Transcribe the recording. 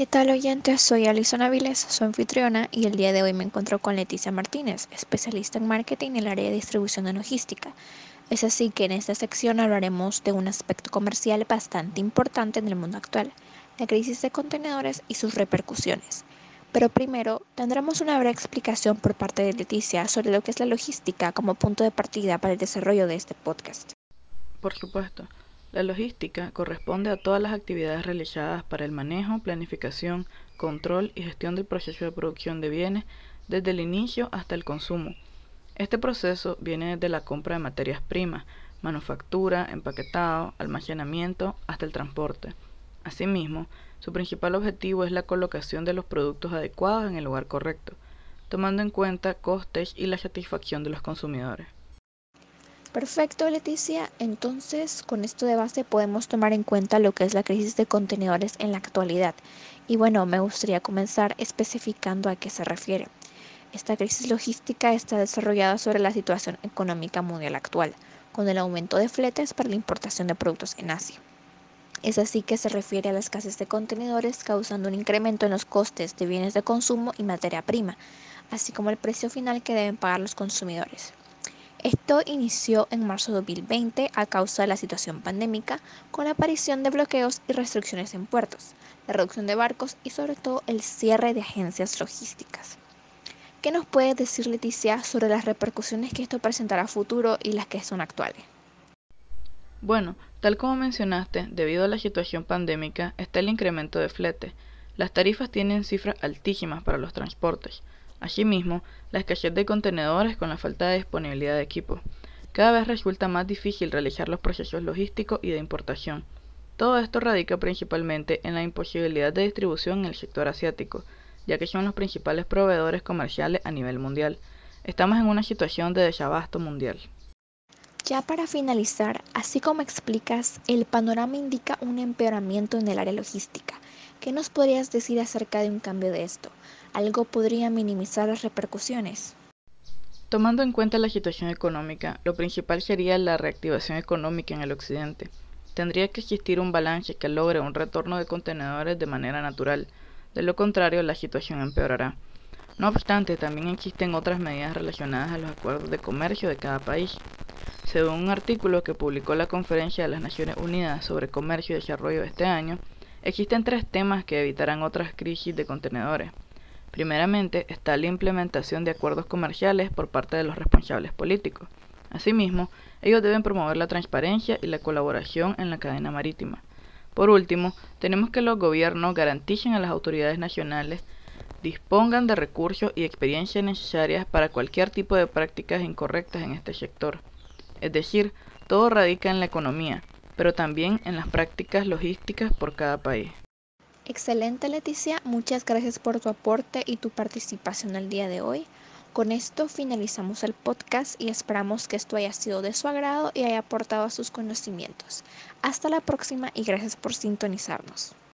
¿Qué tal oyentes? Soy Alison Aviles, su anfitriona, y el día de hoy me encuentro con Leticia Martínez, especialista en marketing en el área de distribución de logística. Es así que en esta sección hablaremos de un aspecto comercial bastante importante en el mundo actual, la crisis de contenedores y sus repercusiones. Pero primero tendremos una breve explicación por parte de Leticia sobre lo que es la logística como punto de partida para el desarrollo de este podcast. Por supuesto. La logística corresponde a todas las actividades realizadas para el manejo, planificación, control y gestión del proceso de producción de bienes desde el inicio hasta el consumo. Este proceso viene desde la compra de materias primas, manufactura, empaquetado, almacenamiento hasta el transporte. Asimismo, su principal objetivo es la colocación de los productos adecuados en el lugar correcto, tomando en cuenta costes y la satisfacción de los consumidores. Perfecto, Leticia. Entonces, con esto de base podemos tomar en cuenta lo que es la crisis de contenedores en la actualidad. Y bueno, me gustaría comenzar especificando a qué se refiere. Esta crisis logística está desarrollada sobre la situación económica mundial actual, con el aumento de fletes para la importación de productos en Asia. Es así que se refiere a la escasez de contenedores causando un incremento en los costes de bienes de consumo y materia prima, así como el precio final que deben pagar los consumidores. Esto inició en marzo de 2020 a causa de la situación pandémica, con la aparición de bloqueos y restricciones en puertos, la reducción de barcos y sobre todo el cierre de agencias logísticas. ¿Qué nos puede decir Leticia sobre las repercusiones que esto presentará a futuro y las que son actuales? Bueno, tal como mencionaste, debido a la situación pandémica está el incremento de flete. Las tarifas tienen cifras altísimas para los transportes. Asimismo, la escasez de contenedores con la falta de disponibilidad de equipo. Cada vez resulta más difícil realizar los procesos logísticos y de importación. Todo esto radica principalmente en la imposibilidad de distribución en el sector asiático, ya que son los principales proveedores comerciales a nivel mundial. Estamos en una situación de desabasto mundial. Ya para finalizar, así como explicas, el panorama indica un empeoramiento en el área logística. ¿Qué nos podrías decir acerca de un cambio de esto? algo podría minimizar las repercusiones. Tomando en cuenta la situación económica, lo principal sería la reactivación económica en el occidente. Tendría que existir un balance que logre un retorno de contenedores de manera natural, de lo contrario la situación empeorará. No obstante, también existen otras medidas relacionadas a los acuerdos de comercio de cada país. Según un artículo que publicó la Conferencia de las Naciones Unidas sobre Comercio y Desarrollo este año, existen tres temas que evitarán otras crisis de contenedores. Primeramente está la implementación de acuerdos comerciales por parte de los responsables políticos. Asimismo, ellos deben promover la transparencia y la colaboración en la cadena marítima. Por último, tenemos que los gobiernos garanticen a las autoridades nacionales dispongan de recursos y experiencias necesarias para cualquier tipo de prácticas incorrectas en este sector. Es decir, todo radica en la economía, pero también en las prácticas logísticas por cada país. Excelente Leticia, muchas gracias por tu aporte y tu participación el día de hoy. Con esto finalizamos el podcast y esperamos que esto haya sido de su agrado y haya aportado a sus conocimientos. Hasta la próxima y gracias por sintonizarnos.